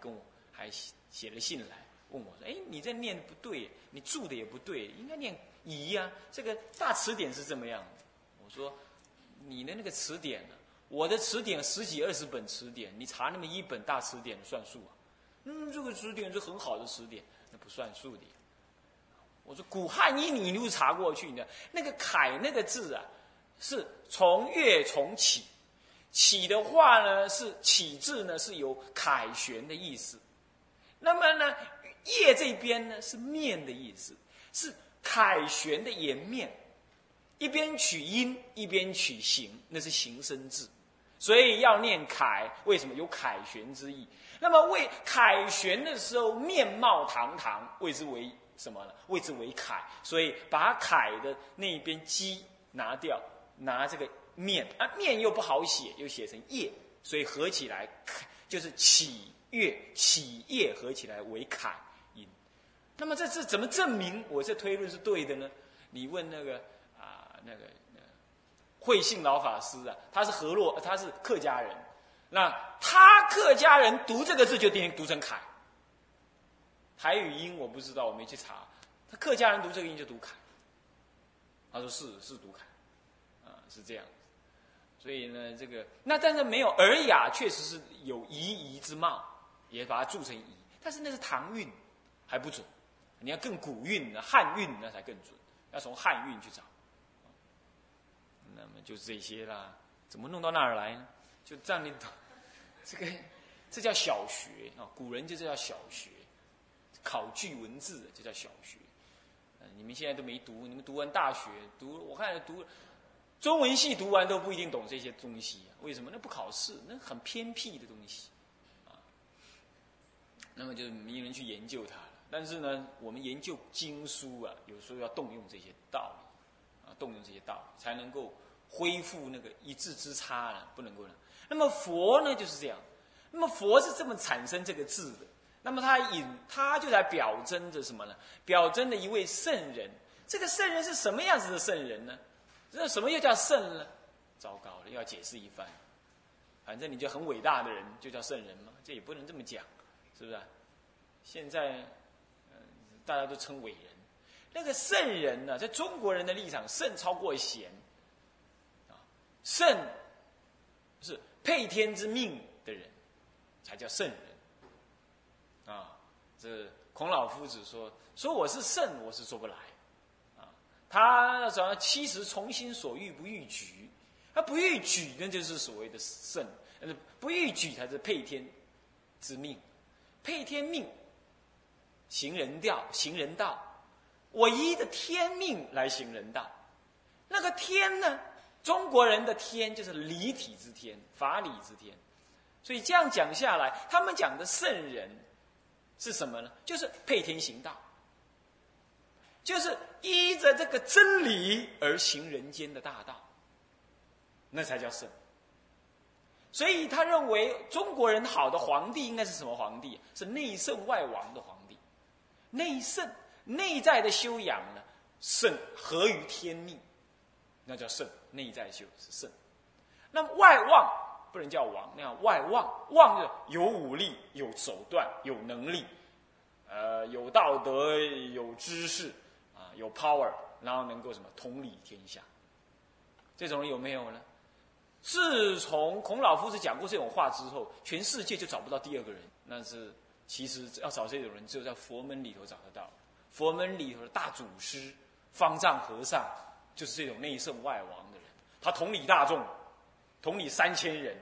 跟我还写了信来问我说：“哎，你这念的不对，你注的也不对，应该念仪呀。这个大词典是这么样的。”我说：“你的那个词典呢？我的词典十几二十本词典，你查那么一本大词典算数啊？嗯，这个词典是很好的词典，那不算数的。”我说：“古汉音你又查过去呢？那个‘楷’那个字啊，是从月从起。”起的话呢，是起字呢，是有凯旋的意思。那么呢，叶这边呢是面的意思，是凯旋的颜面，一边取音，一边取形，那是形声字，所以要念凯。为什么有凯旋之意？那么为凯旋的时候，面貌堂堂，谓之为什么呢？谓之为凯。所以把凯的那一边鸡拿掉，拿这个。面啊，面又不好写，又写成叶，所以合起来 就是起月起叶合起来为凯音。那么这是怎么证明我这推论是对的呢？你问那个啊，那个慧信老法师啊，他是河洛，他是客家人，那他客家人读这个字就定读成凯。台语音我不知道，我没去查，他客家人读这个音就读凯。他说是是读凯，是这样。所以呢，这个那但是没有尔雅，确实是有夷夷之貌，也把它铸成夷。但是那是唐韵，还不准。你要更古韵的汉韵，那才更准。要从汉韵去找。那么就是这些啦。怎么弄到那儿来呢？就这样的，这个这叫小学啊。古人就这叫小学，考据文字就叫小学。你们现在都没读，你们读完大学，读我看读。中文系读完都不一定懂这些东西，为什么？那不考试，那很偏僻的东西，啊。那么就是没人去研究它了。但是呢，我们研究经书啊，有时候要动用这些道理，啊，动用这些道理，才能够恢复那个一字之差了，不能够了。那么佛呢，就是这样。那么佛是这么产生这个字的。那么他引，他就在表征着什么呢？表征的一位圣人。这个圣人是什么样子的圣人呢？那什么又叫圣呢？糟糕了，要解释一番。反正你就很伟大的人，就叫圣人嘛，这也不能这么讲，是不是？现在，大家都称伟人。那个圣人呢，在中国人的立场，圣超过贤。啊，圣是配天之命的人，才叫圣人。啊，这孔老夫子说：“说我是圣，我是说不来。”他那什么？七十从心所欲不逾矩，他不逾矩，那就是所谓的圣。不逾矩才是配天之命，配天命，行人调，行人道。我依着天命来行人道。那个天呢？中国人的天就是理体之天，法理之天。所以这样讲下来，他们讲的圣人是什么呢？就是配天行道。就是依着这个真理而行人间的大道，那才叫圣。所以他认为中国人好的皇帝应该是什么皇帝？是内圣外王的皇帝。内圣，内在的修养呢，圣合于天命，那叫圣。内在修是圣。那么外望不能叫王，那样外望，望就有武力、有手段、有能力，呃，有道德、有知识。有 power，然后能够什么统理天下，这种人有没有呢？自从孔老夫子讲过这种话之后，全世界就找不到第二个人。那是其实要找这种人，只有在佛门里头找得到。佛门里头的大祖师方丈和尚，就是这种内圣外王的人。他统理大众，统理三千人，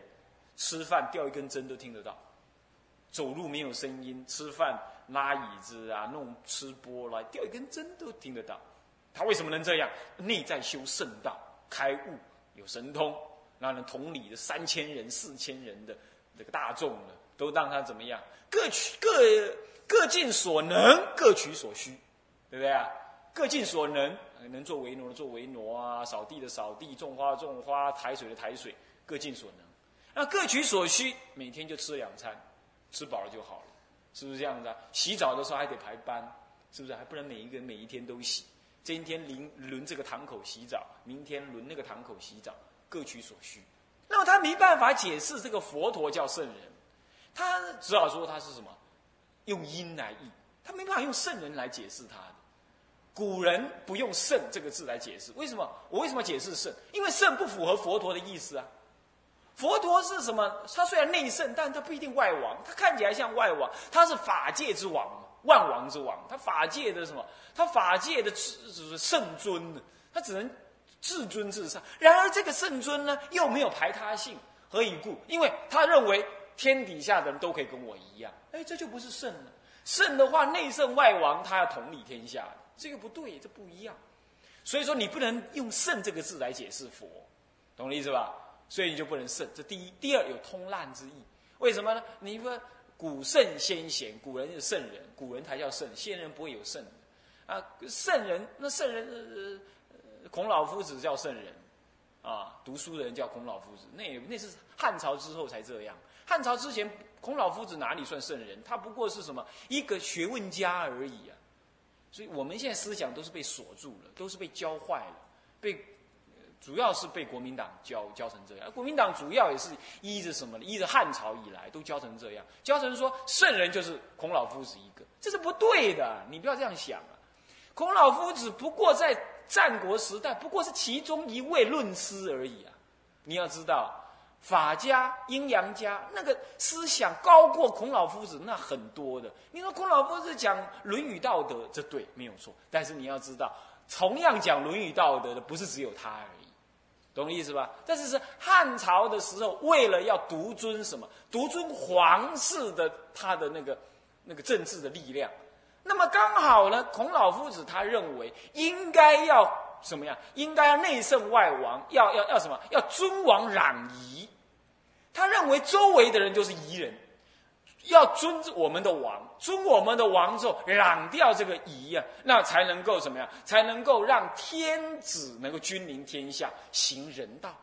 吃饭掉一根针都听得到，走路没有声音，吃饭。拉椅子啊，弄吃播来掉一根针都听得到。他为什么能这样？内在修圣道，开悟，有神通，那能同理的三千人、四千人的这个大众呢，都让他怎么样？各取各各尽所能，各取所需，对不对啊？各尽所能，能做为奴的做为奴啊，扫地的扫地，种花种花，抬水的抬水，各尽所能。那各取所需，每天就吃两餐，吃饱了就好了。是不是这样子啊？洗澡的时候还得排班，是不是？还不能每一个人每一天都洗。今天轮轮这个堂口洗澡，明天轮那个堂口洗澡，各取所需。那么他没办法解释这个佛陀叫圣人，他只好说他是什么，用因来译，他没办法用圣人来解释他的。古人不用圣这个字来解释，为什么？我为什么解释圣？因为圣不符合佛陀的意思啊。佛陀是什么？他虽然内圣，但他不一定外王。他看起来像外王，他是法界之王，万王之王。他法界的什么？他法界的至圣尊？他只能至尊至上。然而这个圣尊呢，又没有排他性。何以故？因为他认为天底下的人都可以跟我一样。哎，这就不是圣了。圣的话，内圣外王，他要统理天下。这个不对，这不一样。所以说，你不能用圣这个字来解释佛，懂我意思吧？所以你就不能圣，这第一。第二有通滥之意，为什么呢？你说古圣先贤，古人是圣人，古人才叫圣，先人不会有圣啊。圣人那圣人，孔老夫子叫圣人啊，读书的人叫孔老夫子，那那是汉朝之后才这样。汉朝之前，孔老夫子哪里算圣人？他不过是什么一个学问家而已啊。所以我们现在思想都是被锁住了，都是被教坏了，被。主要是被国民党教教成这样，国民党主要也是依着什么呢？依着汉朝以来都教成这样，教成说圣人就是孔老夫子一个，这是不对的。你不要这样想啊！孔老夫子不过在战国时代不过是其中一位论师而已啊！你要知道，法家、阴阳家那个思想高过孔老夫子那很多的。你说孔老夫子讲《论语》道德，这对没有错，但是你要知道，同样讲《论语》道德的不是只有他而已。懂意思吧？但是是汉朝的时候，为了要独尊什么？独尊皇室的他的那个那个政治的力量。那么刚好呢，孔老夫子他认为应该要什么样？应该要内圣外王，要要要什么？要尊王攘夷。他认为周围的人就是夷人。要尊我们的王，尊我们的王之后，攘掉这个夷啊，那才能够怎么样？才能够让天子能够君临天下，行人道。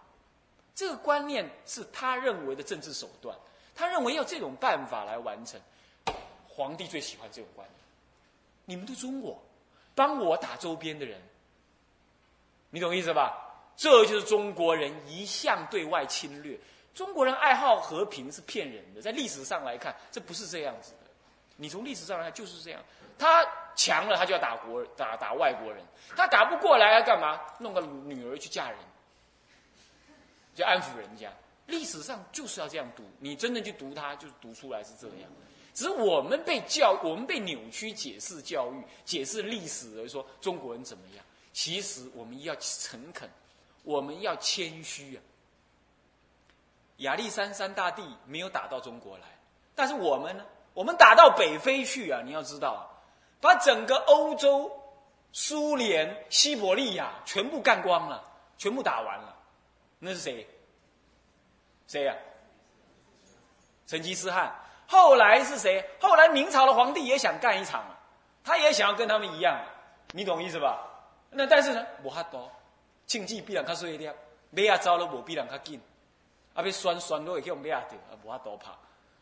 这个观念是他认为的政治手段，他认为要这种办法来完成。皇帝最喜欢这种观念，你们都尊我，帮我打周边的人，你懂意思吧？这就是中国人一向对外侵略。中国人爱好和平是骗人的，在历史上来看，这不是这样子的。你从历史上来看就是这样，他强了，他就要打国打打外国人，他打不过来要干嘛？弄个女儿去嫁人，就安抚人家。历史上就是要这样读，你真的去读它，就读出来是这样。只是我们被教，我们被扭曲解释教育、解释历史而说中国人怎么样。其实我们要诚恳，我们要谦虚啊。亚历山三大帝没有打到中国来，但是我们呢？我们打到北非去啊！你要知道，把整个欧洲、苏联、西伯利亚全部干光了，全部打完了。那是谁？谁呀？成吉思汗。后来是谁？后来明朝的皇帝也想干一场，他也想要跟他们一样，你懂意思吧？那但是呢，无哈多，经济必然较衰一点，马啊走了无必然较紧。啊，被酸酸都会去我们亚掉，啊，不怕多怕，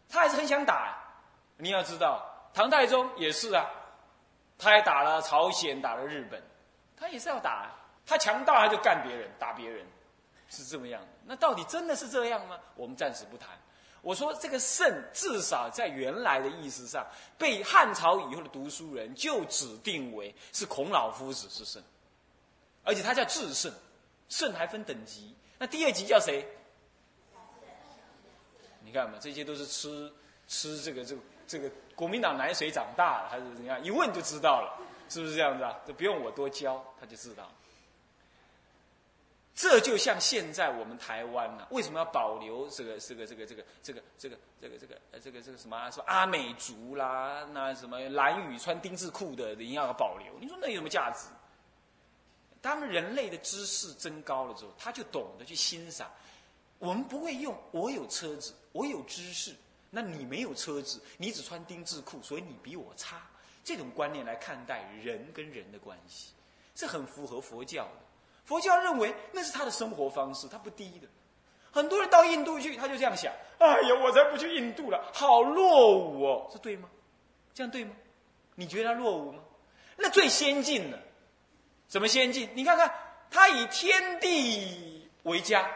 他还是很想打。你要知道，唐太宗也是啊，他还打了朝鲜，打了日本，他也是要打。他强大，他就干别人，打别人，是这么样的。那到底真的是这样吗？我们暂时不谈。我说这个圣，至少在原来的意思上，被汉朝以后的读书人就指定为是孔老夫子是圣，而且他叫至圣，圣还分等级。那第二级叫谁？你看嘛，这些都是吃吃这个这个这个国民党奶水长大的，还是怎样？一问就知道了，是不是这样子啊？这不用我多教，他就知道。这就像现在我们台湾呢，为什么要保留这个这个这个这个这个这个这个这个这个这个什么说阿美族啦，那什么蓝雨穿丁字裤的，一定要保留。你说那有什么价值？当人类的知识增高了之后，他就懂得去欣赏。我们不会用，我有车子。我有知识，那你没有车子，你只穿丁字裤，所以你比我差。这种观念来看待人跟人的关系，是很符合佛教的。佛教认为那是他的生活方式，他不低的。很多人到印度去，他就这样想：哎呀，我才不去印度了，好落伍哦，这对吗？这样对吗？你觉得他落伍吗？那最先进的，怎么先进？你看看，他以天地为家，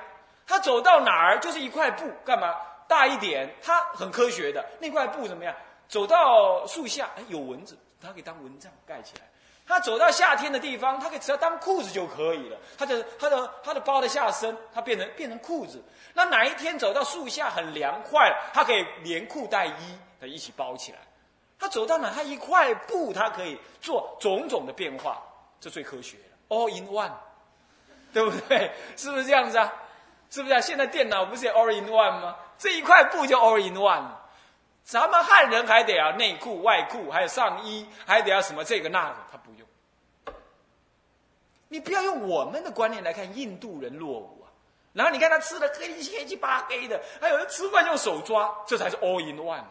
他走到哪儿就是一块布，干嘛？大一点，它很科学的。那块布怎么样？走到树下，哎，有蚊子，它可以当蚊帐盖起来。他走到夏天的地方，他可以只要当裤子就可以了。他的他的他的包的下身，他变成变成裤子。那哪一天走到树下很凉快了，他可以连裤带衣的一起包起来。他走到哪，他一块布，他可以做种种的变化，这最科学了，all in one，对不对？是不是这样子啊？是不是啊？现在电脑不是也 all in one 吗？这一块布就 all in one。咱们汉人还得要内裤、外裤，还有上衣，还得要什么这个那个，他不用。你不要用我们的观念来看印度人落伍啊。然后你看他吃的黑七黑七八黑的，还有人吃饭用手抓，这才是 all in one。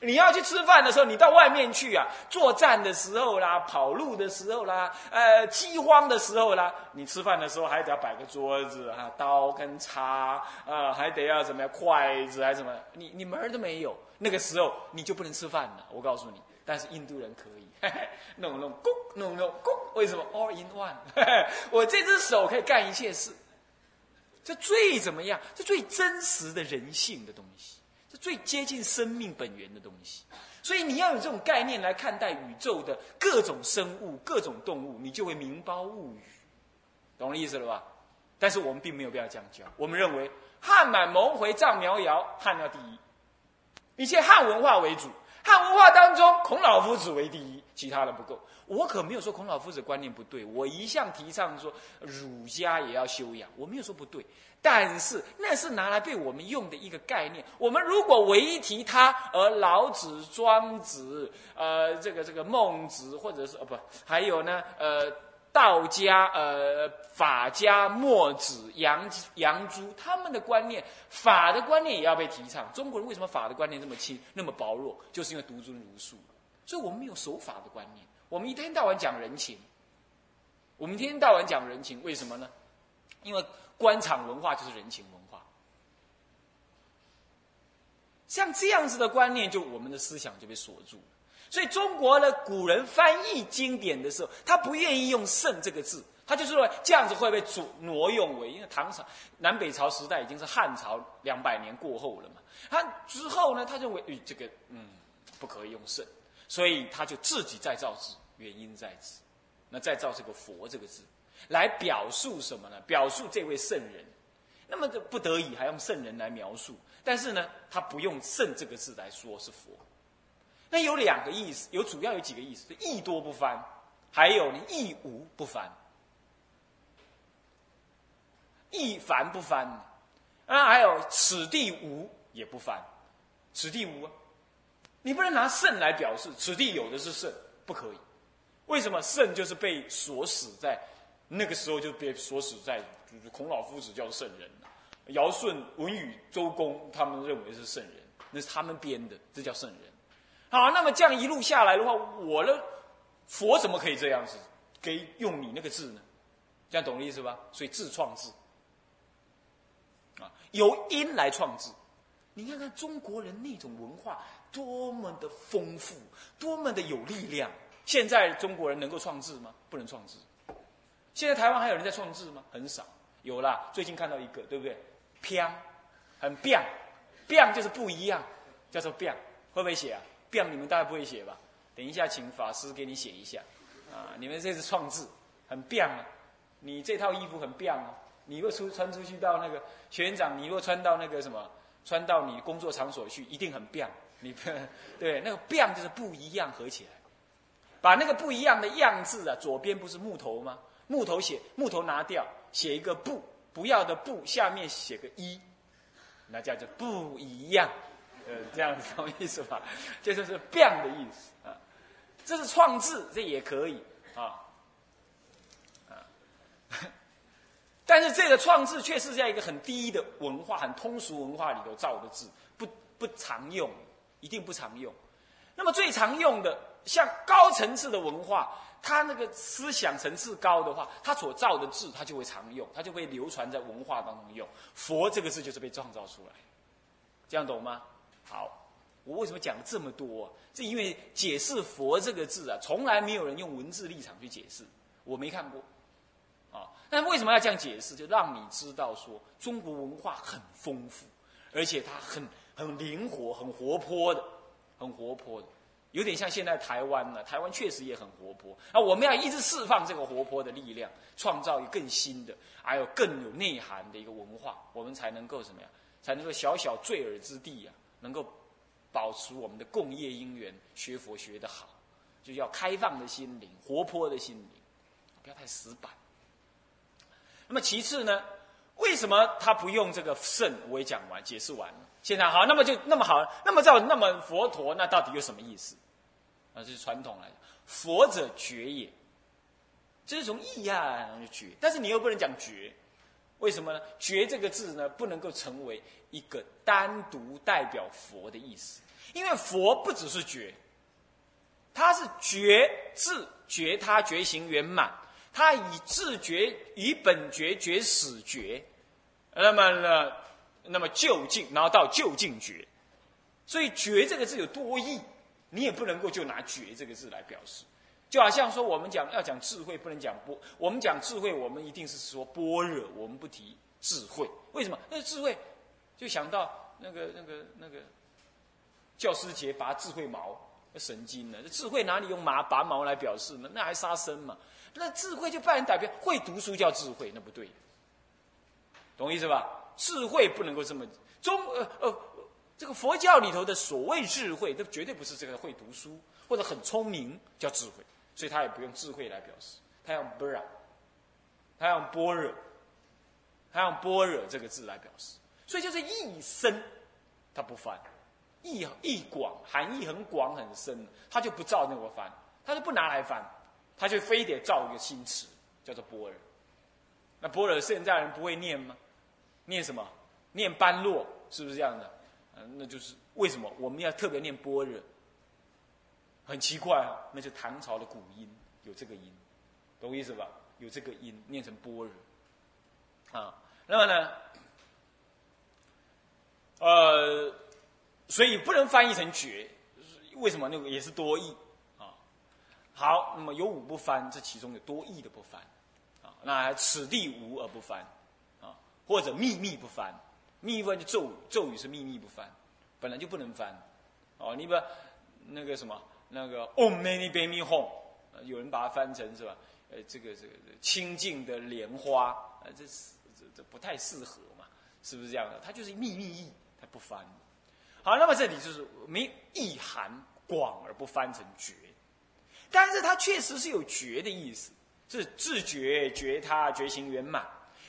你要去吃饭的时候，你到外面去啊，作战的时候啦，跑路的时候啦，呃，饥荒的时候啦，你吃饭的时候还得要摆个桌子哈，刀跟叉啊，还得要怎么样，筷子还什么，你你门儿都没有。那个时候你就不能吃饭了，我告诉你。但是印度人可以，弄弄咕，弄弄咕，为什么？All in one，我这只手可以干一切事。这最怎么样？这最真实的人性的东西，最接近生命本源的东西。所以你要有这种概念来看待宇宙的各种生物、各种动物，你就会明包物语，懂我意思了吧？但是我们并没有必要这样教，我们认为汉满蒙回藏苗瑶，汉要第一。一切汉文化为主，汉文化当中，孔老夫子为第一，其他的不够。我可没有说孔老夫子观念不对，我一向提倡说儒家也要修养，我没有说不对。但是那是拿来被我们用的一个概念。我们如果唯一提他，而老子、庄子、呃，这个这个孟子，或者是哦不，还有呢，呃。道家、呃，法家、墨子、杨杨朱，他们的观念，法的观念也要被提倡。中国人为什么法的观念那么轻、那么薄弱？就是因为独尊儒术，所以我们没有守法的观念。我们一天到晚讲人情，我们一天到晚讲人情，为什么呢？因为官场文化就是人情文化。像这样子的观念，就我们的思想就被锁住了。所以中国的古人翻译经典的时候，他不愿意用“圣”这个字，他就是说这样子会被主挪用为，因为唐朝南北朝时代已经是汉朝两百年过后了嘛。他之后呢，他认为，哎，这个嗯，不可以用“圣”，所以他就自己再造字，原因在此，那再造这个“佛”这个字，来表述什么呢？表述这位圣人。那么这不得已还用圣人来描述，但是呢，他不用“圣”这个字来说是佛。那有两个意思，有主要有几个意思：意多不翻，还有呢意无不翻，意凡不翻，啊，还有此地无也不翻，此地无啊，你不能拿圣来表示，此地有的是圣，不可以。为什么圣就是被锁死在那个时候就被锁死在，孔老夫子叫圣人，尧舜、文禹、周公他们认为是圣人，那是他们编的，这叫圣人。好，那么这样一路下来的话，我的佛怎么可以这样子给用你那个字呢？这样懂我意思吧？所以自创字啊，由因来创字。你看看中国人那种文化多么的丰富，多么的有力量。现在中国人能够创字吗？不能创字。现在台湾还有人在创字吗？很少。有啦，最近看到一个，对不对？偏，很变，变就是不一样，叫做变，会不会写啊？变你们大概不会写吧？等一下，请法师给你写一下。啊，你们这是创字，很变啊！你这套衣服很变啊！你若出穿出去到那个学院长，你若穿到那个什么，穿到你工作场所去，一定很变。你 对那个变就是不一样，合起来，把那个不一样的样字啊，左边不是木头吗？木头写木头拿掉，写一个不不要的不，下面写个一，那叫做不一样。呃，这样子懂意思吧？这就是“变”的意思啊。这是创字，这也可以啊啊。但是这个创字却是在一个很低的文化、很通俗文化里头造的字，不不常用，一定不常用。那么最常用的，像高层次的文化，它那个思想层次高的话，它所造的字，它就会常用，它就会流传在文化当中用。佛这个字就是被创造出来，这样懂吗？好，我为什么讲这么多？这因为解释“佛”这个字啊，从来没有人用文字立场去解释，我没看过。啊，那为什么要这样解释？就让你知道说，中国文化很丰富，而且它很很灵活、很活泼的，很活泼的，有点像现在台湾呢。台湾确实也很活泼啊！我们要一直释放这个活泼的力量，创造一个更新的，还有更有内涵的一个文化，我们才能够什么呀？才能够小小坠耳之地呀，能够保持我们的共业因缘，学佛学得好，就要开放的心灵，活泼的心灵，不要太死板。那么其次呢？为什么他不用这个圣？我也讲完，解释完了。现在好，那么就那么好，那么照那么佛陀，那到底有什么意思？啊，这是传统来的，佛者觉也，这是从意啊就觉，但是你又不能讲觉，为什么呢？觉这个字呢，不能够成为一个单独代表佛的意思，因为佛不只是觉，他是觉智觉他觉行圆满。他以自觉、以本觉、觉始觉，那么呢，那么就近，然后到就近觉，所以“觉”这个字有多义，你也不能够就拿“觉”这个字来表示。就好像说，我们讲要讲智慧，不能讲波；我们讲智慧，我们一定是说般若，我们不提智慧。为什么？那智慧就想到那个、那个、那个教师节拔智慧毛，神经呢？智慧哪里用麻拔毛来表示呢？那还杀生嘛？那智慧就扮演代表，会读书叫智慧，那不对，懂意思吧？智慧不能够这么中呃呃，这个佛教里头的所谓智慧，都绝对不是这个会读书或者很聪明叫智慧，所以他也不用智慧来表示，他用般若，他用般若，他用般若这个字来表示，所以就是意深，他不翻，意意广，含义很广很深，他就不照那个翻，他就不拿来翻。他就非得造一个新词，叫做般若。那般若现在人不会念吗？念什么？念般若，是不是这样的？嗯，那就是为什么我们要特别念般若？很奇怪啊，那就唐朝的古音有这个音，懂我意思吧？有这个音念成般若。啊，那么呢？呃，所以不能翻译成绝，为什么？那个也是多义啊。好，那么有五不翻，这其中有多义的不翻，啊，那此地无而不翻，啊，或者秘密不翻，秘密就咒语，咒语是秘密不翻，本来就不能翻，哦，你把那个什么那个 Om Mani Padme home 有人把它翻成是吧？呃，这个这个清净的莲花，啊，这是这这不太适合嘛，是不是这样的？它就是秘密意，它不翻。好，那么这里就是没意涵广而不翻成绝。但是它确实是有觉的意思，是自觉觉他觉行圆满，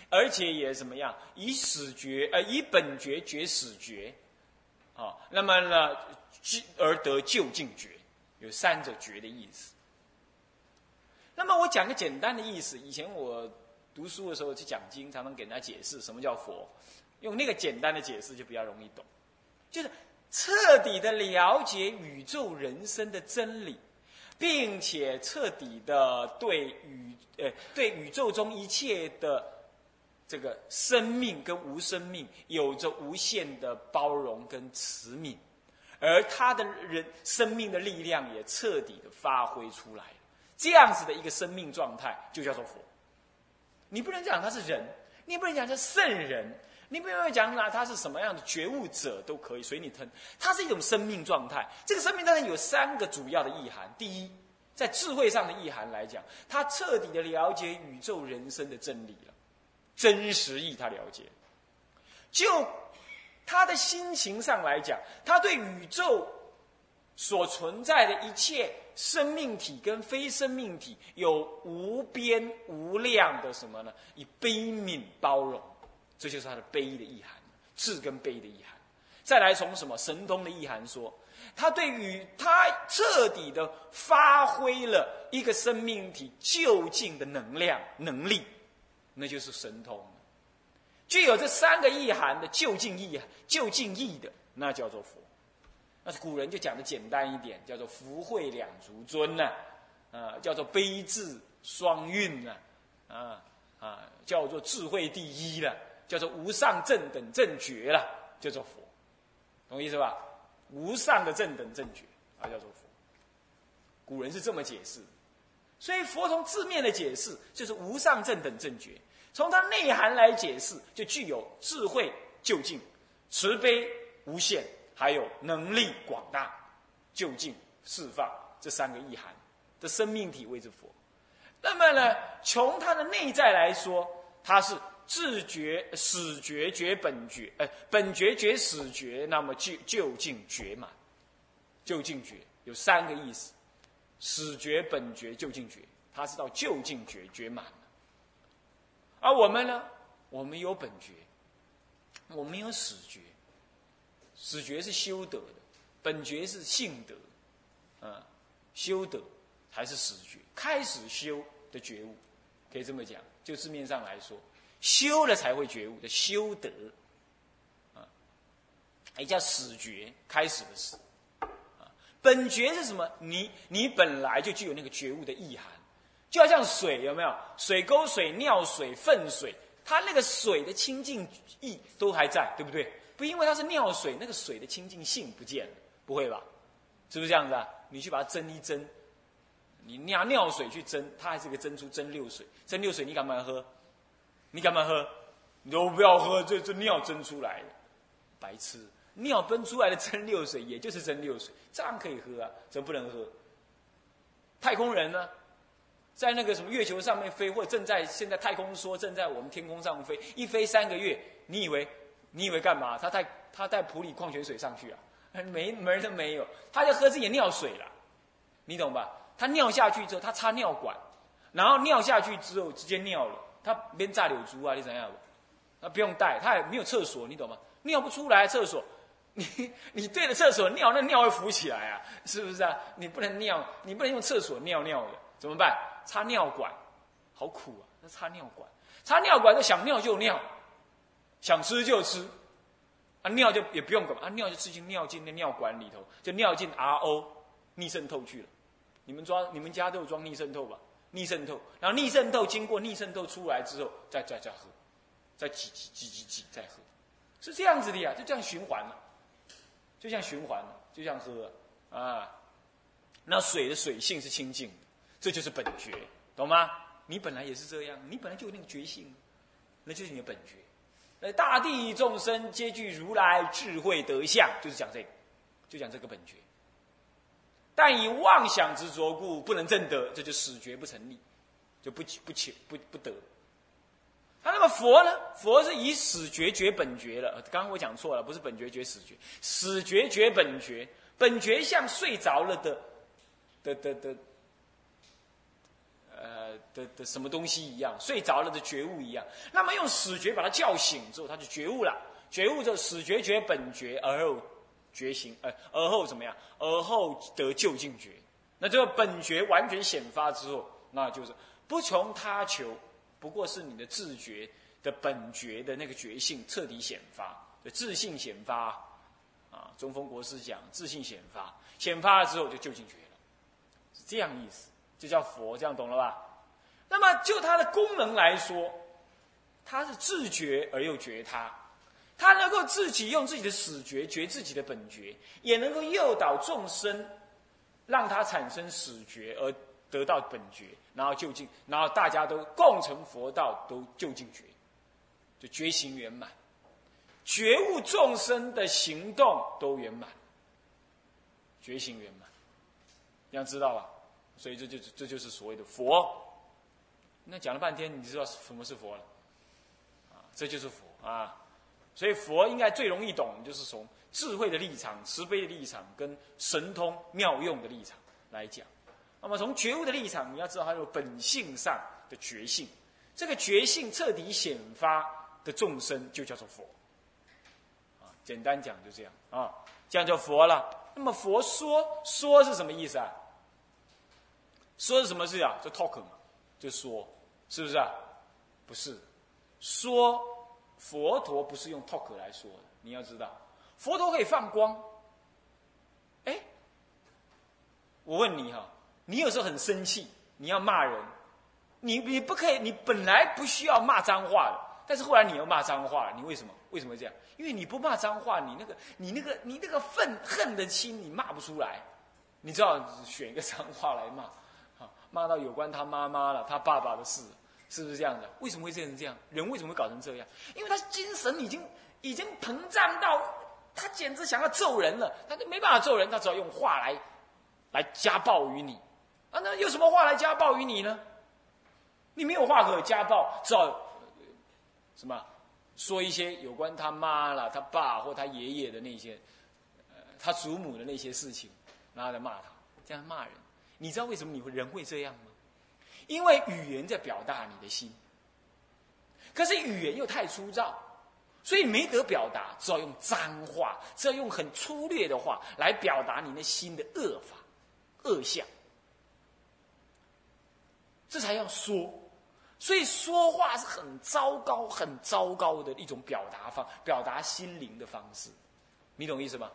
而且也怎么样？以始觉呃以本觉觉始觉，啊，那么呢，而得就近觉，有三者觉的意思。那么我讲个简单的意思，以前我读书的时候去讲经，常常给人家解释什么叫佛，用那个简单的解释就比较容易懂，就是彻底的了解宇宙人生的真理。并且彻底的对宇呃对宇宙中一切的这个生命跟无生命有着无限的包容跟慈悯，而他的人生命的力量也彻底的发挥出来这样子的一个生命状态就叫做佛。你不能讲他是人，你不能讲他圣人。你不用讲那，他是什么样的觉悟者都可以随你吞。它是一种生命状态。这个生命状态有三个主要的意涵。第一，在智慧上的意涵来讲，他彻底的了解宇宙人生的真理了，真实意他了解。就他的心情上来讲，他对宇宙所存在的一切生命体跟非生命体有无边无量的什么呢？以悲悯包容。这就是他的悲的意涵，智跟悲的意涵。再来从什么神通的意涵说，他对于他彻底的发挥了一个生命体就近的能量能力，那就是神通。具有这三个意涵的就近意就近意的，那叫做佛。那古人就讲的简单一点，叫做福慧两足尊呢，啊，叫做悲智双运呢，啊啊，叫做智慧第一了。叫做无上正等正觉了，叫做佛，懂意思吧？无上的正等正觉啊，叫做佛。古人是这么解释，所以佛从字面的解释就是无上正等正觉，从它内涵来解释就具有智慧究竟，慈悲无限，还有能力广大，究竟释放这三个意涵的生命体谓之佛。那么呢，从它的内在来说，它是自觉始觉觉本觉，呃，本觉觉始觉，那么就究竟觉满，究竟觉有三个意思：始觉、本觉、究竟觉。它是到究竟觉觉满。而我们呢，我们有本觉，我们有始觉。始觉是修德的，本觉是性德，啊，修德还是始觉？开始修的觉悟，可以这么讲。就字面上来说，修了才会觉悟的修德，啊，也叫始觉，开始的始。啊，本觉是什么？你你本来就具有那个觉悟的意涵，就要像水，有没有？水沟水、尿水、粪水，它那个水的清净意都还在，对不对？不因为它是尿水，那个水的清净性不见了，不会吧？是不是这样子啊？你去把它蒸一蒸，你拿尿水去蒸，它还是个蒸出蒸馏水。蒸馏水你敢不敢喝？你敢不敢喝？你都不要喝，这这尿蒸出来的，白痴！尿蒸出来的蒸馏水也就是蒸馏水，这样可以喝啊？怎么不能喝？太空人呢，在那个什么月球上面飞，或者正在现在太空梭正在我们天空上飞，一飞三个月，你以为？你以为干嘛？他带他带普里矿泉水上去啊？没门都没有，他就喝自己的尿水了，你懂吧？他尿下去之后，他插尿管，然后尿下去之后直接尿了，他边炸柳珠啊，你怎样？他不用带，他也没有厕所，你懂吗？尿不出来厕所，你 你对着厕所尿，那尿会浮起来啊，是不是啊？你不能尿，你不能用厕所尿尿的，怎么办？插尿管，好苦啊！那插尿管，插尿管就想尿就尿。想吃就吃，啊尿就也不用管啊尿就直接尿进那尿管里头，就尿进 RO 逆渗透去了。你们装你们家都有装逆渗透吧？逆渗透，然后逆渗透经过逆渗透出来之后，再再再喝，再挤挤挤挤挤再喝，是这样子的呀，就这样循环了，就像循环了，就像喝啊。那水的水性是清净的，这就是本觉，懂吗？你本来也是这样，你本来就有那个觉性，那就是你的本觉。呃，大地众生皆具如来智慧德相，就是讲这个，就讲这个本觉。但以妄想执着故，不能证得，这就始觉不成立，就不不求不不得。他那么佛呢？佛是以始觉觉本觉了。刚刚我讲错了，不是本觉觉始觉，始觉觉本觉，本觉像睡着了的的的的。呃的的什么东西一样，睡着了的觉悟一样。那么用死觉把他叫醒之后，他就觉悟了。觉悟之后，死觉觉本觉，而后觉醒，呃，而后怎么样？而后得究竟觉。那这个本觉完全显发之后，那就是不从他求，不过是你的自觉的本觉的那个觉性彻底显发，的自信显发。啊，中峰国师讲自信显发，显发了之后就究竟觉了，是这样意思，就叫佛，这样懂了吧？那么就它的功能来说，它是自觉而又觉他，它能够自己用自己的始觉觉自己的本觉，也能够诱导众生，让他产生始觉而得到本觉，然后就近，然后大家都共成佛道，都就近觉，就觉行圆满，觉悟众生的行动都圆满，觉行圆满，你要知道吧？所以这就这就是所谓的佛。那讲了半天，你知道什么是佛了？啊，这就是佛啊！所以佛应该最容易懂，就是从智慧的立场、慈悲的立场跟神通妙用的立场来讲。那么从觉悟的立场，你要知道它有本性上的觉性，这个觉性彻底显发的众生就叫做佛。啊，简单讲就这样啊，这样叫佛了。那么佛说说是什么意思啊？说是什么事啊？就 talk 嘛，就说。是不是啊？不是，说佛陀不是用 talk 来说的。你要知道，佛陀可以放光。哎，我问你哈，你有时候很生气，你要骂人，你你不可以，你本来不需要骂脏话的，但是后来你要骂脏话了，你为什么？为什么这样？因为你不骂脏话，你那个你那个你那个愤恨的心，你骂不出来。你知道选一个脏话来骂，骂到有关他妈妈了，他爸爸的事。是不是这样的？为什么会变成这样？人为什么会搞成这样？因为他精神已经已经膨胀到他简直想要揍人了，他就没办法揍人，他只好用话来来家暴于你啊！那有什么话来家暴于你呢？你没有话可家暴，只好什么说一些有关他妈了、他爸或他爷爷的那些，呃，他祖母的那些事情，然后再骂他，这样骂人。你知道为什么你会人会这样吗？因为语言在表达你的心，可是语言又太粗糙，所以没得表达，只好用脏话，只好用很粗略的话来表达你的心的恶法、恶相，这才要说。所以说话是很糟糕、很糟糕的一种表达方，表达心灵的方式，你懂意思吗？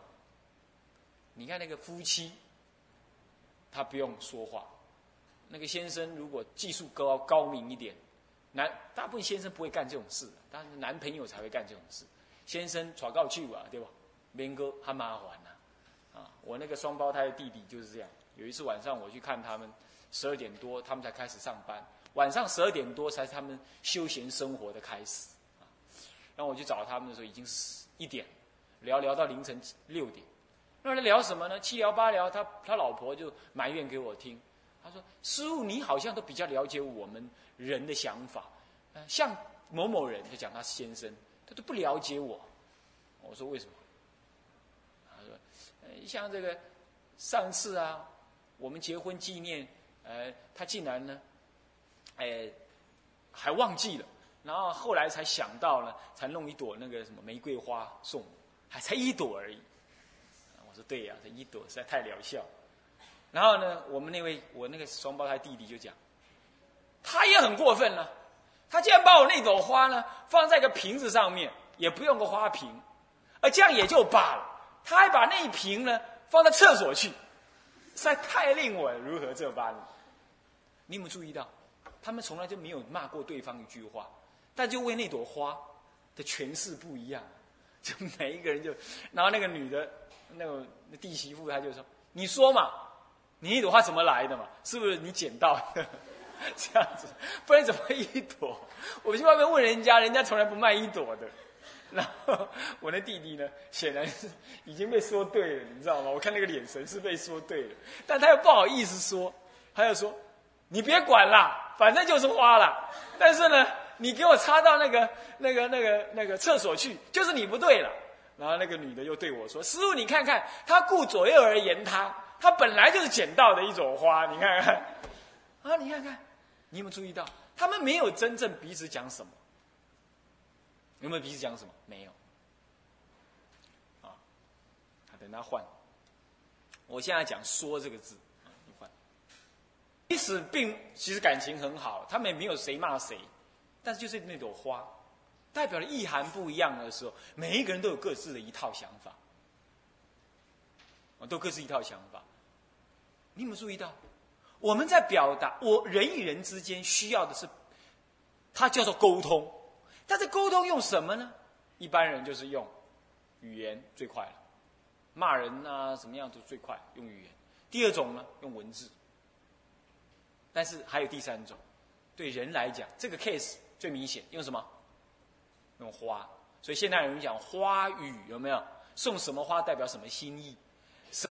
你看那个夫妻，他不用说话。那个先生如果技术高高明一点，男大部分先生不会干这种事，但是男朋友才会干这种事。先生传告去啊，对吧？明哥他麻烦呢，啊，我那个双胞胎弟弟就是这样。有一次晚上我去看他们，十二点多他们才开始上班，晚上十二点多才是他们休闲生活的开始。啊，然后我去找他们的时候已经是一点，聊聊到凌晨六点。那聊什么呢？七聊八聊，他他老婆就埋怨给我听。他说：“师傅，你好像都比较了解我们人的想法，像某某人就讲他先生，他都不了解我。”我说：“为什么？”他说：“像这个上次啊，我们结婚纪念，呃，他竟然呢，哎，还忘记了，然后后来才想到了，才弄一朵那个什么玫瑰花送我，还才一朵而已。”说：“对呀，这一朵实在太疗效。”然后呢，我们那位我那个双胞胎弟弟就讲，他也很过分了，他竟然把我那朵花呢放在个瓶子上面，也不用个花瓶，而这样也就罢了，他还把那一瓶呢放到厕所去，实在太令我如何这般了。你有没有注意到，他们从来就没有骂过对方一句话，但就为那朵花的诠释不一样，就每一个人就，然后那个女的，那个弟媳妇，她就说：“你说嘛。”你一朵花怎么来的嘛？是不是你捡到的？这样子，不然怎么一朵？我去外面问人家，人家从来不卖一朵的。然后我那弟弟呢，显然是已经被说对了，你知道吗？我看那个眼神是被说对了，但他又不好意思说，他又说：“你别管啦，反正就是花了。但是呢，你给我插到那个、那个、那个、那个厕所去，就是你不对了。”然后那个女的又对我说：“师傅，你看看他顾左右而言他。”他本来就是捡到的一朵花，你看看，啊，你看看，你有没有注意到，他们没有真正彼此讲什么？有没有彼此讲什么？没有。啊，等他换。我现在讲“说”这个字，你换。彼此并其实感情很好，他们也没有谁骂谁，但是就是那朵花，代表的意涵不一样的时候，每一个人都有各自的一套想法。都各自一套想法，你有没有注意到？我们在表达，我人与人之间需要的是，它叫做沟通。但是沟通用什么呢？一般人就是用语言最快了，骂人啊，什么样都最快用语言。第二种呢，用文字。但是还有第三种，对人来讲，这个 case 最明显，用什么？用花。所以现代人讲花语有没有？送什么花代表什么心意？